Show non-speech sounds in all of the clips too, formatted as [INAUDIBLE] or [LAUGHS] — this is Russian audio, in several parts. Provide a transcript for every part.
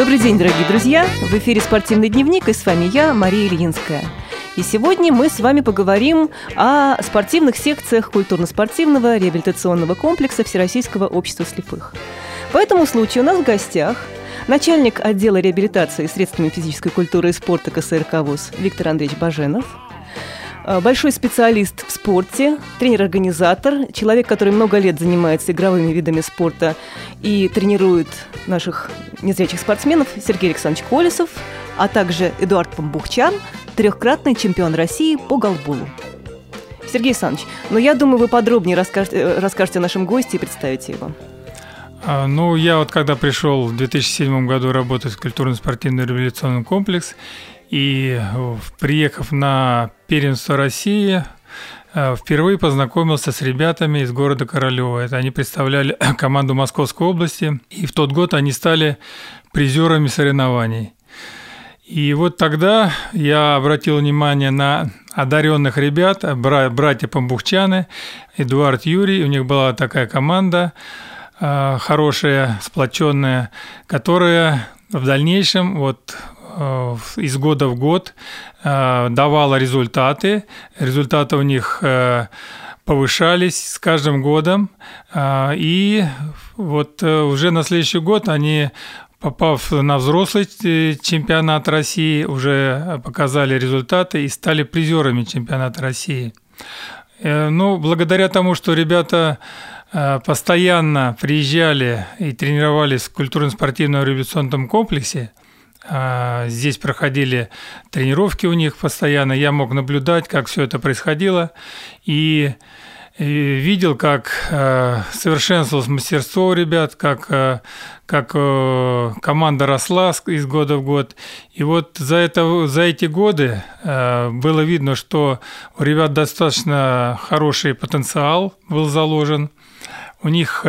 Добрый день, дорогие друзья! В эфире «Спортивный дневник» и с вами я, Мария Ильинская. И сегодня мы с вами поговорим о спортивных секциях культурно-спортивного реабилитационного комплекса Всероссийского общества слепых. По этому случаю у нас в гостях начальник отдела реабилитации средствами физической культуры и спорта КСРК ВУЗ Виктор Андреевич Баженов – большой специалист в спорте, тренер-организатор, человек, который много лет занимается игровыми видами спорта и тренирует наших незрячих спортсменов Сергей Александрович Колесов, а также Эдуард Памбухчан, трехкратный чемпион России по голболу. Сергей Александрович, ну я думаю, вы подробнее расскажете, э, расскажете нашим гостям и представите его. А, ну, я вот когда пришел в 2007 году работать в культурно-спортивный революционный комплекс, и приехав на первенство России, э, впервые познакомился с ребятами из города Королева. Это они представляли [CLEARS THROAT] команду Московской области, и в тот год они стали призерами соревнований. И вот тогда я обратил внимание на одаренных ребят, братья Памбухчаны, Эдуард Юрий, у них была такая команда э, хорошая, сплоченная, которая в дальнейшем вот Э, из года в год э, давала результаты. Результаты у них э, повышались с каждым годом. И вот уже на следующий год они попав на взрослый чемпионат России, уже показали результаты и стали призерами чемпионата России. Ну, благодаря тому, что ребята постоянно приезжали и тренировались в культурно-спортивном революционном комплексе, здесь проходили тренировки у них постоянно, я мог наблюдать, как все это происходило, и, видел, как э, совершенствовалось мастерство у ребят, как, э, как э, команда росла из года в год. И вот за, это, за эти годы было видно, что у ребят достаточно хороший потенциал был заложен. У них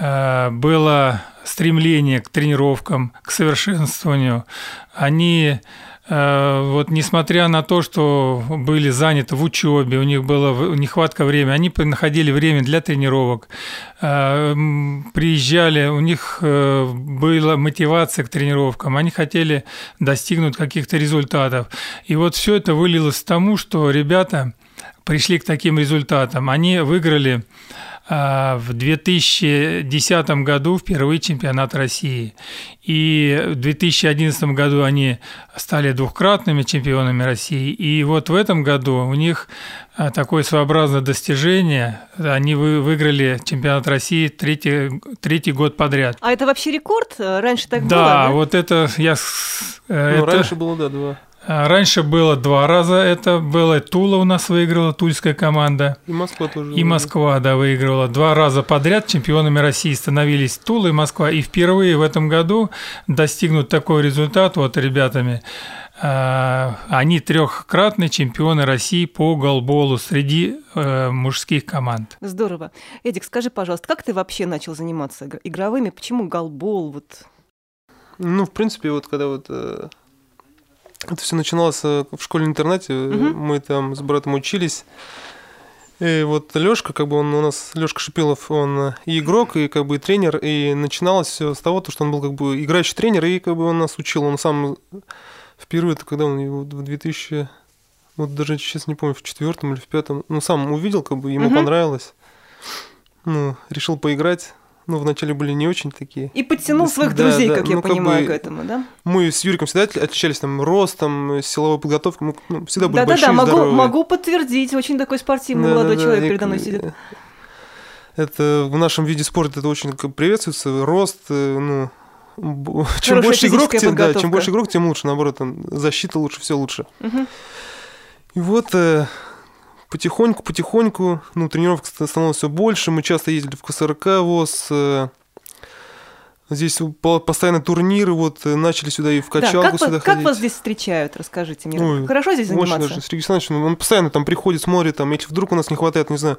было стремление к тренировкам, к совершенствованию, они э, вот несмотря на то, что были заняты в учебе, у них была нехватка времени, они находили время для тренировок, э, приезжали, у них э, была мотивация к тренировкам, они хотели достигнуть каких-то результатов. И вот все это вылилось к тому, что ребята пришли к таким результатам. Они выиграли в 2010 году впервые чемпионат России. И в 2011 году они стали двухкратными чемпионами России. И вот в этом году у них а, такое своеобразное достижение. Они выиграли чемпионат России третий, третий год подряд. А это вообще рекорд? Раньше так да, было? Да, вот это я... Э, ну, это... раньше было, да, два. А, раньше было два раза это было. Тула у нас выиграла, тульская команда. И Москва тоже. И Москва, да, выиграла. Два раза подряд чемпионами России становились Тула и Москва. И впервые в этом году достигнут такой результат вот ребятами. А, они трехкратные чемпионы России по голболу среди э, мужских команд. Здорово. Эдик, скажи, пожалуйста, как ты вообще начал заниматься игровыми? Почему голбол? Вот? Ну, в принципе, вот когда вот э, это все начиналось э, в школе-интернате. Угу. Мы там с братом учились. И вот Лёшка, как бы он у нас, Лёшка Шипилов, он и игрок, и как бы и тренер, и начиналось все с того, что он был как бы играющий тренер, и как бы он нас учил. Он сам впервые, это когда он в 2000, вот даже сейчас не помню, в четвертом или в пятом, ну сам увидел, как бы ему угу. понравилось. Ну, решил поиграть ну, вначале были не очень такие. И подтянул своих да, друзей, да, как ну, я понимаю, как бы, к этому, да? Мы с Юриком всегда отличались там ростом, силовой подготовкой, мы ну, всегда были да, большие, Да-да-да, могу, здоровые. могу подтвердить, очень такой спортивный да, молодой да, человек да, передо мной сидит. Это в нашем виде спорта это очень приветствуется, рост, э, ну, [LAUGHS] чем больше игрок, тем, да, чем больше игрок, тем лучше, наоборот, там, защита лучше, все лучше. Угу. И вот э, потихоньку, потихоньку, ну, тренировок становилось все больше. Мы часто ездили в КСРК ВОЗ. Э, здесь постоянно турниры, вот э, начали сюда и в качалку да, как сюда вы, ходить. Как вас здесь встречают, расскажите мне. Ой, Хорошо здесь заниматься? Очень даже. Сергей Александрович, он постоянно там приходит, смотрит, там, если вдруг у нас не хватает, не знаю,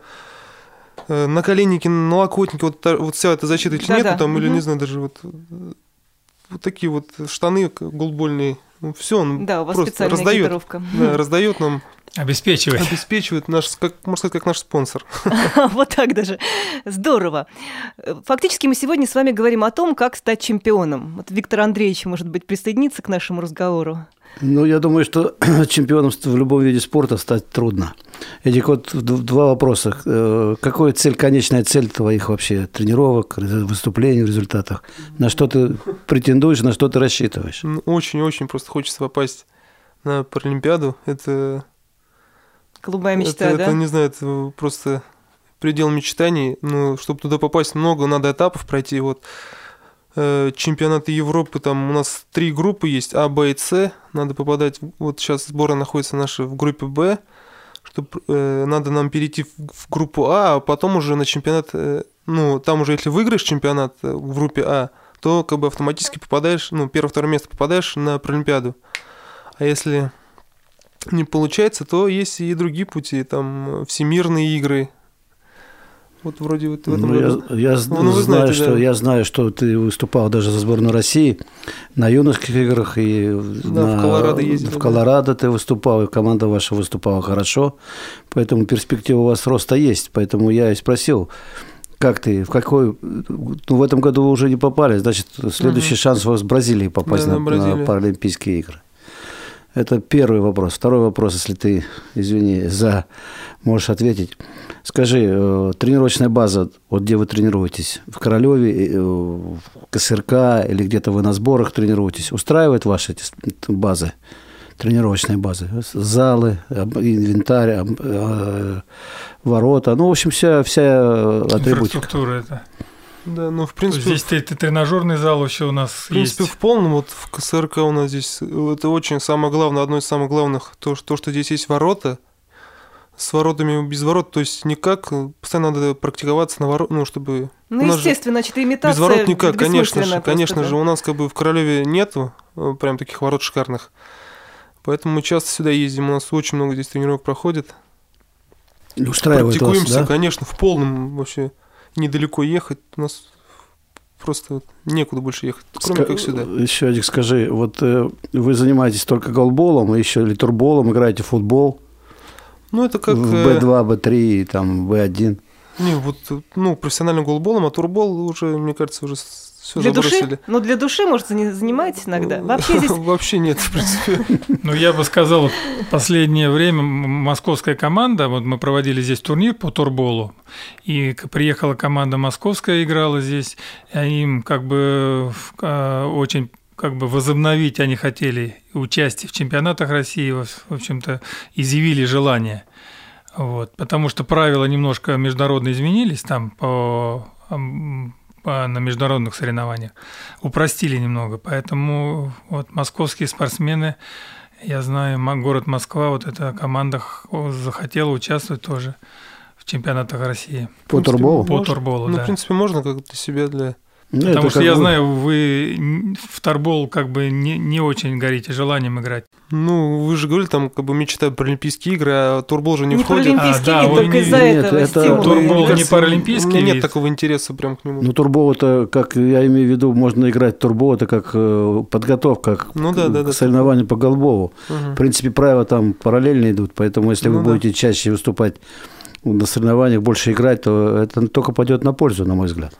э, наколенники, налокотники, вот, вот вся эта защита, если да, нету, да. там, угу. или, не знаю, даже вот, вот такие вот штаны голбольные, ну, все, он да, у вас просто раздает, да, раздает нам Обеспечивает. Обеспечивает наш, как, можно сказать, как наш спонсор. [LAUGHS] Вот так даже. Здорово. Фактически мы сегодня с вами говорим о том, как стать чемпионом. Вот Виктор Андреевич, может быть, присоединится к нашему разговору. Ну, я думаю, что [CLEARS THROAT] чемпионом в любом виде спорта стать трудно. Эдик, вот два вопроса. Э, какая цель, конечная цель твоих вообще тренировок, выступлений в результатах? На что ты претендуешь, на что ты рассчитываешь? Очень-очень просто хочется попасть на Паралимпиаду. Это Голубая мечта, это, да? Это, не знаю, это просто предел мечтаний. Ну, чтобы туда попасть, много надо этапов пройти. Вот э, чемпионаты Европы, там у нас три группы есть, А, Б и С. Надо попадать, вот сейчас сборная находится наша в группе Б, чтобы э, надо нам перейти в, в группу А, а потом уже на чемпионат, э, ну, там уже если выиграешь чемпионат э, в группе А, то как бы автоматически попадаешь, ну, первое-второе место попадаешь на Паралимпиаду. А если не получается, то есть и другие пути, там всемирные игры. Вот вроде вот в этом ну, году. Я, я ну, ну, знаю, знаете, что, да. я знаю, что ты выступал даже за сборную России на юношеских играх и да, на, в Колорадо ездил. В Колорадо да. ты выступал, и команда ваша выступала хорошо, поэтому перспектива у вас роста есть. Поэтому я и спросил, как ты, в какой... Ну, в этом году вы уже не попали, значит, следующий угу. шанс у вас в Бразилии попасть да, на, на, на Паралимпийские игры. Это первый вопрос. Второй вопрос, если ты, извини, за можешь ответить. Скажи, э, тренировочная база, вот где вы тренируетесь, в Королеве, э, в КСРК или где-то вы на сборах тренируетесь, устраивает ваши эти базы, тренировочные базы? Залы, инвентарь, э, ворота, ну, в общем, вся, вся атрибутика. Инфраструктура это. Да, ну в принципе... Здесь ты, ты, тренажерный зал еще у нас В принципе, есть. в полном, вот в КСРК у нас здесь, это очень самое главное, одно из самых главных, то, то что здесь есть ворота, с воротами без ворот, то есть никак, постоянно надо практиковаться на ворот, ну, чтобы... Ну, естественно, значит, имитация Без ворот никак, конечно же, конечно да? же, у нас как бы в Королеве нету э, прям таких ворот шикарных, поэтому мы часто сюда ездим, у нас очень много здесь тренировок проходит. Устраивает Практикуемся, вас, да? конечно, в полном вообще недалеко ехать. У нас просто некуда больше ехать, кроме Ска- как сюда. Еще, Адик, скажи, вот э, вы занимаетесь только голболом, а еще литурболом, играете в футбол? Ну, это как... В B2, B3, там, B1. Не, вот, ну, профессиональным голболом, а турбол уже, мне кажется, уже все для забросили. души? Ну, для души, может, занимаетесь иногда? Вообще здесь... [LAUGHS] Вообще нет, в принципе. [LAUGHS] Ну, я бы сказал, последнее время московская команда, вот мы проводили здесь турнир по турболу, и приехала команда московская, играла здесь, и им как бы а, очень как бы возобновить они хотели участие в чемпионатах России, в общем-то, изъявили желание. Вот, потому что правила немножко международно изменились там по на международных соревнованиях. Упростили немного, поэтому вот московские спортсмены, я знаю, город Москва, вот эта команда захотела участвовать тоже в чемпионатах России. По турболу? По турболу, Ну, да. в принципе, можно как для себя, для ну, Потому что я бы... знаю, вы в торбол как бы не, не очень горите желанием играть. Ну, вы же говорили, там как бы мечта про Олимпийские игры, а турбол же не, не входит. А, да, только из-за нет, этого это турбол не паралимпийский. Нет такого интереса прям к нему. Ну, турбол это, как я имею в виду, можно играть турбол, это как э, подготовка к, ну, да, да, к да, соревнованию по голбову. Угу. В принципе, правила там параллельно идут, поэтому если ну, вы да. будете чаще выступать на соревнованиях, больше играть, то это только пойдет на пользу, на мой взгляд.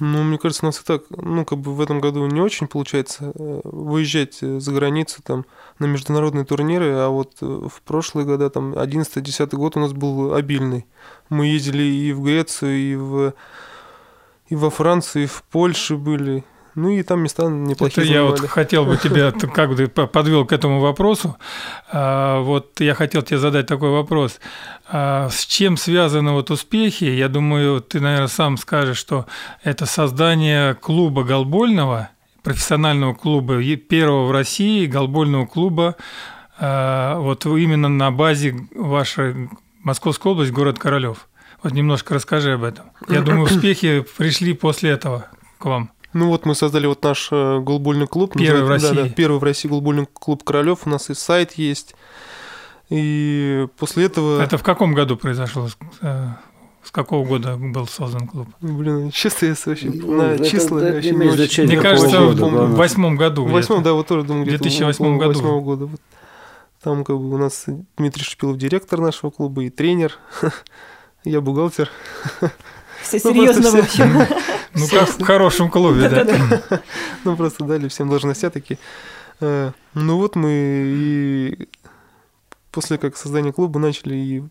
Ну, мне кажется, у нас и так, ну, как бы в этом году не очень получается э, выезжать э, за границу там на международные турниры, а вот э, в прошлые года, там, 11-10 год у нас был обильный. Мы ездили и в Грецию, и в и во Францию, и в Польше были, ну и там места неплохие. Это я вот хотел бы тебя [LAUGHS] как бы подвел к этому вопросу. А, вот я хотел тебе задать такой вопрос. А, с чем связаны вот успехи? Я думаю, ты, наверное, сам скажешь, что это создание клуба голбольного, профессионального клуба, первого в России голбольного клуба, а, вот именно на базе вашей Московской области, город Королев. Вот немножко расскажи об этом. Я думаю, [CLEARS THROAT] успехи пришли после этого к вам. Ну вот мы создали вот наш э, голбольный клуб. Первый в России. Да, да, первый в России голбольный клуб Королев. У нас и сайт есть. И после этого... Это в каком году произошло? Э, с какого года был создан клуб? Блин, честно, я вообще ну, на это, числа это, вообще не очень... Мне кажется, года, в восьмом году. В восьмом, да, вот тоже думаю, в 2008 году. года. Вот. Там как бы у нас Дмитрий Шипилов директор нашего клуба и тренер. [LAUGHS] Я бухгалтер. Все серьезно, в общем. [LAUGHS] Ну, как в хорошем клубе, да. [LAUGHS] Ну, просто дали всем должности такие. Э, ну, вот мы и после как создания клуба начали и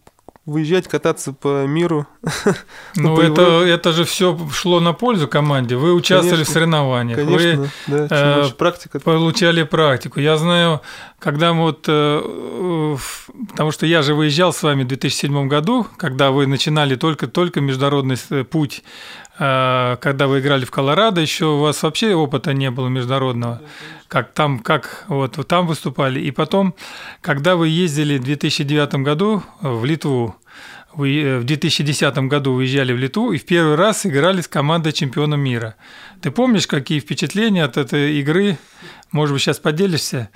выезжать, кататься по миру. [LAUGHS] Ну, это, это же все шло на пользу команде. Вы участвовали Конечно, в соревнованиях. Конечно, вы да. Э, практика. получали практику. Я знаю, когда мы вот... э, э, в- Потому что я же выезжал с вами в 2007 году, когда вы начинали только-только международный с- путь, э, когда вы играли в Колорадо, еще у вас вообще опыта не было международного. Как там, как вот там выступали. И потом, когда вы ездили в 2009 году в Литву, вы э, в 2010 году уезжали в Литву и в первый раз играли с командой чемпиона мира. Ты помнишь, какие впечатления от этой игры? Может быть, сейчас поделишься?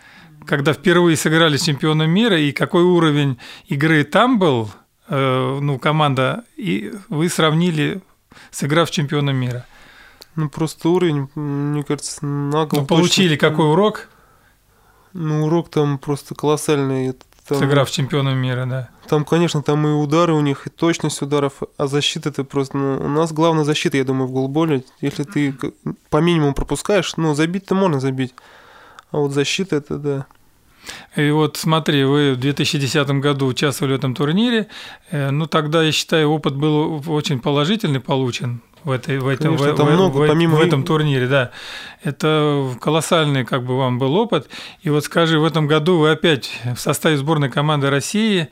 Когда впервые сыграли с чемпионом мира и какой уровень игры там был, э, ну, команда, и вы сравнили, сыграв с чемпионом мира. Ну, просто уровень, мне кажется, нагло. Ну, получили точно. какой урок, Ну, урок там просто колоссальный. Там, сыграв с чемпионом мира, да. Там, конечно, там и удары у них, и точность ударов, а защита это просто... Ну, у нас главная защита, я думаю, в голболе. Если ты по минимуму пропускаешь, ну, забить-то можно забить. А вот защита это, да. И вот смотри, вы в 2010 году участвовали в этом турнире. Э, Ну, тогда, я считаю, опыт был очень положительный получен в, этой, в, этом, Конечно, в, там в- много, в- помимо в этом турнире, да. Это колоссальный как бы вам был опыт. И вот скажи, в этом году вы опять в составе сборной команды России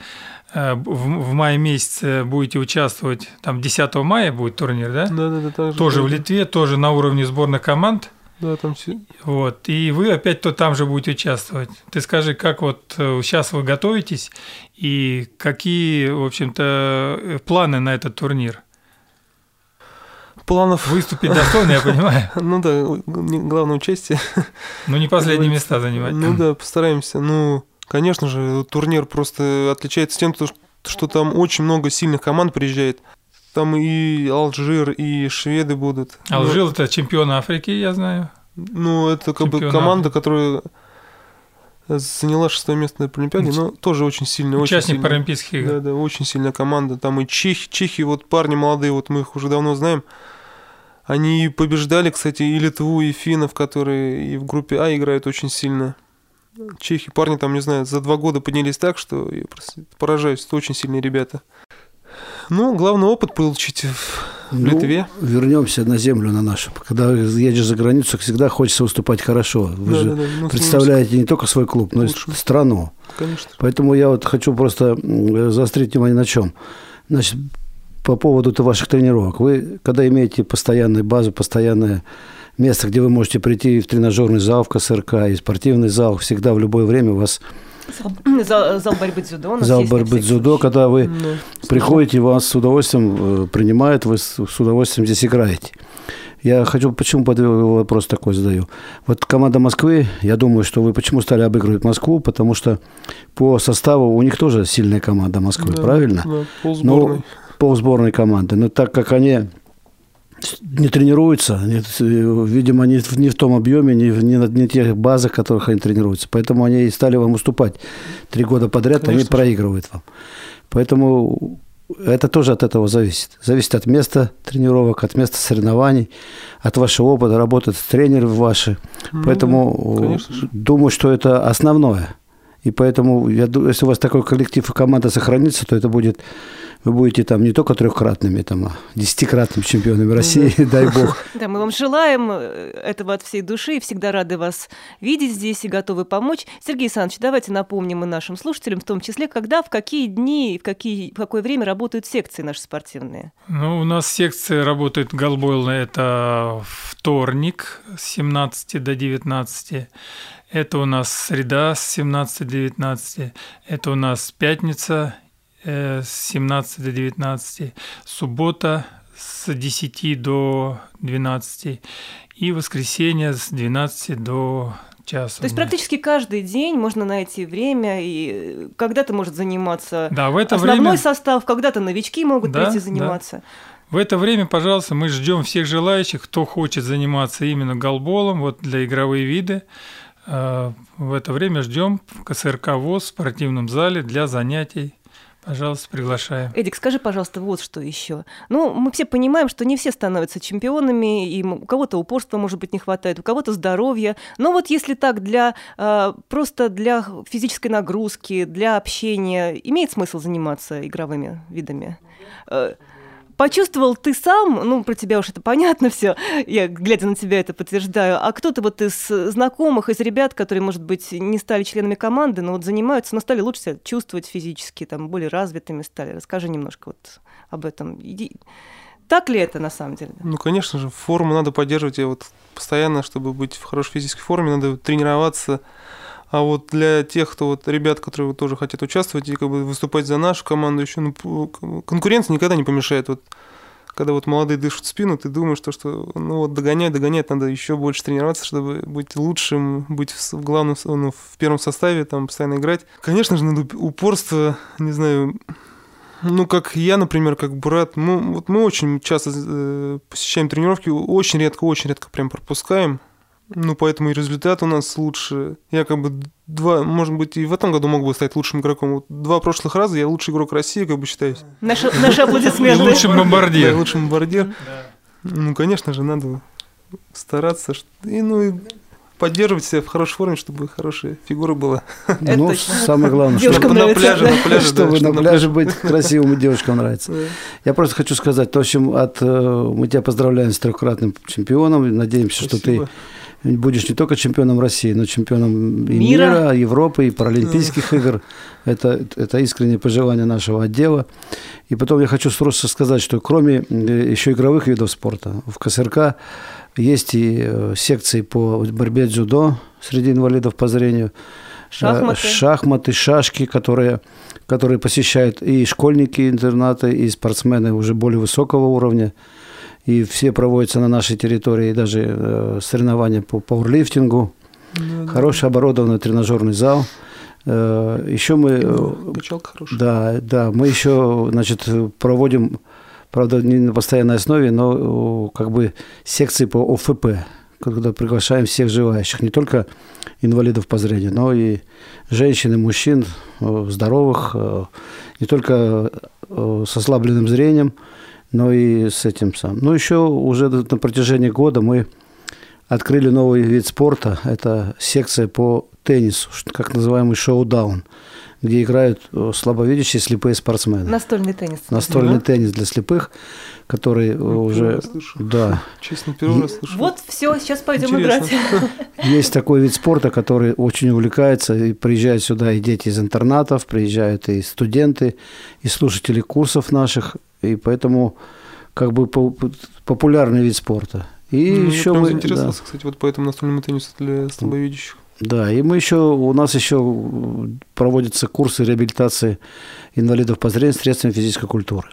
э, в, в мае месяце будете участвовать, там 10 мая будет турнир, да? Да, да, да. Тоже да, в Литве, тоже на уровне сборных команд. Да, там все. Вот, и вы опять то там же будете участвовать. Ты скажи, как вот сейчас вы готовитесь и какие, в общем-то, э, планы на этот турнир? Планов. Выступить достойно, я понимаю, [LAUGHS] Ну да, главное участие. но не последние места занимать. Ну да, постараемся. Ну, конечно же, турнир просто отличается тем, то, что там очень много сильных команд приезжает. Там и Алжир, и шведы будут. Алжир – это чемпион Африки, я знаю. Ну, ну, это как бы Чемпион команда, которая заняла шестое место на Олимпиаде, но тоже очень сильная. очень Участник сильная. Паралимпийских игр. Да, да, очень сильная команда. Там и чехи, чехи, вот парни молодые, вот мы их уже давно знаем. Они побеждали, кстати, и Литву, и финнов, которые и в группе А играют очень сильно. Чехи, парни там, не знаю, за два года поднялись так, что я просто поражаюсь. Это очень сильные ребята. Ну, главный опыт получить в Ну, Литве. Вернемся на землю на нашу. Когда едешь за границу, всегда хочется выступать хорошо. Вы Да, же да, да, ну, представляете не только свой клуб, но и страну. Конечно. Поэтому я вот хочу просто м, заострить внимание на чем. Значит, по поводу ваших тренировок. Вы, когда имеете постоянную базу, постоянное место, где вы можете прийти в тренажерный зал, в КСРК, и спортивный зал, всегда в любое время у вас Зал, зал- борьбы дзюдо. зал борьбы дзюдо, когда вы Да. приходите, вас с удовольствием э, принимают, вы с удовольствием здесь играете. Я хочу, почему вопрос такой задаю. Вот команда Москвы, я думаю, что вы почему стали обыгрывать Москву, потому что по составу у них тоже сильная команда Москвы, Да, правильно? Да, полсборной. Ну, полсборной команды. Но так как они не тренируются, они, видимо, в- не в том объеме, не, не на не тех базах, в которых они тренируются. Поэтому они и стали вам уступать три года подряд, они Конечно же. проигрывают вам. Поэтому это тоже от этого зависит. Зависит от места тренировок, от места соревнований, от вашего опыта, работают тренеры ваши. Ну Поэтому конечно думаю, что это основное. И поэтому, я, ду- если у вас такой коллектив и команда сохранится, то это будет, вы будете там не только трехкратными, там, а десятикратными чемпионами России, [LAUGHS] дай бог. [LAUGHS] Да, мы вам желаем э, этого от всей души и всегда рады вас видеть здесь и готовы помочь. Сергей Александрович, давайте напомним и нашим слушателям, в том числе, когда, в какие дни, и в, какие, в какое время работают секции наши спортивные. Ну, у нас секция работает голбойлная, это вторник с 17 до 19. Это у нас среда с 17 до 19. Это у нас пятница э, с 17 до 19. Суббота с 10 до 12. И воскресенье с 12 до часа. То есть практически каждый день можно найти время, и э, когда-то может заниматься Да, в это основной время... состав, когда-то новички могут Да, прийти да. заниматься. В это время, пожалуйста, мы ждем всех желающих, кто хочет заниматься именно голболом, вот для игровые виды. Э, в это время ждем в КСРК ВОЗ в спортивном зале для занятий. Пожалуйста, приглашаем. Эдик, скажи, пожалуйста, вот что еще. Ну, мы все понимаем, что не все становятся чемпионами, и у кого-то упорства, может быть, не хватает, у кого-то здоровья. Но вот если так, для э, просто для физической нагрузки, для общения, имеет смысл заниматься игровыми видами? Почувствовал ты сам, ну, про тебя уж это понятно все, я, глядя на тебя, это подтверждаю, а кто-то вот из знакомых, из ребят, которые, может быть, не стали членами команды, но вот занимаются, но стали лучше себя чувствовать физически, там, более развитыми стали. Расскажи немножко вот об этом. Иди. Так ли это на самом деле? Ну, конечно же, форму надо поддерживать. И вот постоянно, чтобы быть в хорошей физической форме, надо тренироваться, а вот для тех, кто вот ребят, которые тоже хотят участвовать и как бы выступать за нашу команду, еще ну, конкуренция никогда не помешает. Вот когда вот молодые дышат в спину, ты думаешь, что, что ну вот догонять, догонять, надо еще больше тренироваться, чтобы быть лучшим, быть в главном, ну, в первом составе, там постоянно играть. Конечно же, надо упорство, не знаю, ну, как я, например, как брат, мы, вот мы очень часто э, посещаем тренировки, очень редко, очень редко прям пропускаем. Ну, поэтому и результат у нас лучше. Я как бы два, может быть, и в этом году мог бы стать лучшим игроком. Вот два прошлых раза я лучший игрок России, как бы считаюсь. Наши, наши аплодисменты. Лучший бомбардир. Да, лучший бомбардир. Ну, конечно же, надо стараться. И, ну, и поддерживать себя в хорошей форме, чтобы хорошая фигура была. [LAUGHS] ну, самое главное, [LAUGHS] чтобы на пляже, на пляже, чтобы на пляже быть [LAUGHS] красивым и девушкам нравится. Я просто хочу сказать, в общем, от, э, мы тебя поздравляем с трехкратным чемпионом, надеемся, что ты будешь не только чемпионом России, но чемпионом и мира, мира Европы и Паралимпийских да. игр. Это, это искреннее пожелание нашего отдела. И потом я хочу просто сказать, что кроме э, еще игровых видов спорта, в КСРК есть и э, секции по борьбе дзюдо среди инвалидов по зрению, э, шахматы, шахматы шашки, которые, которые посещают и школьники интерната, и спортсмены уже более высокого уровня и все проводятся на нашей территории, даже э, соревнования по пауэрлифтингу. Да, Хороший оборудованный тренажерный зал. Еще мы... Качалка хорошая. Да, да, мы еще, значит, проводим, правда, не на постоянной основе, но как бы секции по ОФП, когда приглашаем всех желающих, не только инвалидов по зрению, но и женщин и мужчин, здоровых, не только с ослабленным зрением, но и с этим сам. Ну, еще уже на протяжении года мы открыли новый вид спорта. Это секция по теннису, как называемый шоу-даун, где играют э, слабовидящие слепые спортсмены. Настольный теннис. Настольный да? теннис для слепых, который ну, уже... Да. Честно, первый раз слышу. Вот, все, сейчас пойдем Интересно. играть. [LAUGHS] Есть такой вид спорта, который очень увлекается, и приезжают сюда и дети из интернатов, приезжают и студенты, и слушатели курсов наших, и поэтому как бы популярный вид спорта. И ну, еще мы интересовался, да. кстати, вот по этому настольному теннису для слабовидящих. Да, и мы еще, у нас еще проводятся курсы реабилитации инвалидов по зрению средствами физической культуры.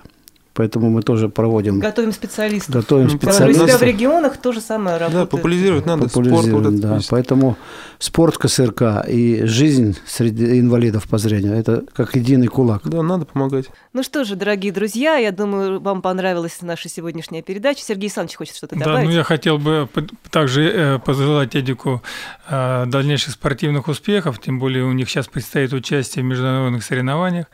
Поэтому мы тоже проводим. Готовим специалистов. Готовим специалистов. У себя в регионах то же самое работает. Да, популяризировать надо популяризировать, спорт. да. Поэтому спорт КСРК и жизнь среди инвалидов по зрению – это как единый кулак. Да, надо помогать. Ну что же, дорогие друзья, я думаю, вам понравилась наша сегодняшняя передача. Сергей Александрович хочет что-то добавить. Да, ну я хотел бы также э, пожелать Эдику э, дальнейших спортивных успехов, тем более у них сейчас предстоит участие в международных соревнованиях.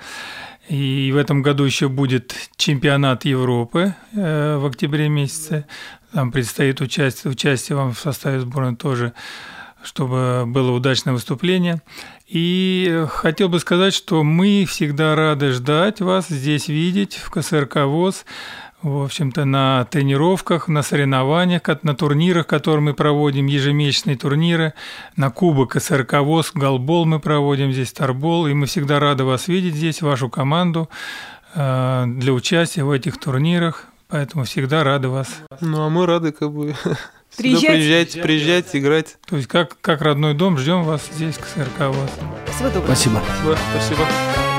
И в этом году еще будет чемпионат Европы э, в октябре месяце. Там предстоит участие, участие вам в составе сборной тоже, чтобы было удачное выступление. И хотел бы сказать, что мы всегда рады ждать вас здесь видеть в КСРК ВОЗ в общем-то, на тренировках, на соревнованиях, на турнирах, которые мы проводим, ежемесячные турниры, на Кубок СРК ВОЗ, Голбол мы проводим здесь, Тарбол, и мы всегда рады вас видеть здесь, вашу команду, э, для участия в этих турнирах, поэтому всегда рады вас. Ну, а мы рады как бы Приезжать. приезжать, приезжать, играть. То есть как, как родной дом, ждем вас здесь, к СРК ВОЗ. Всего доброго. Спасибо. Спасибо. Спасибо.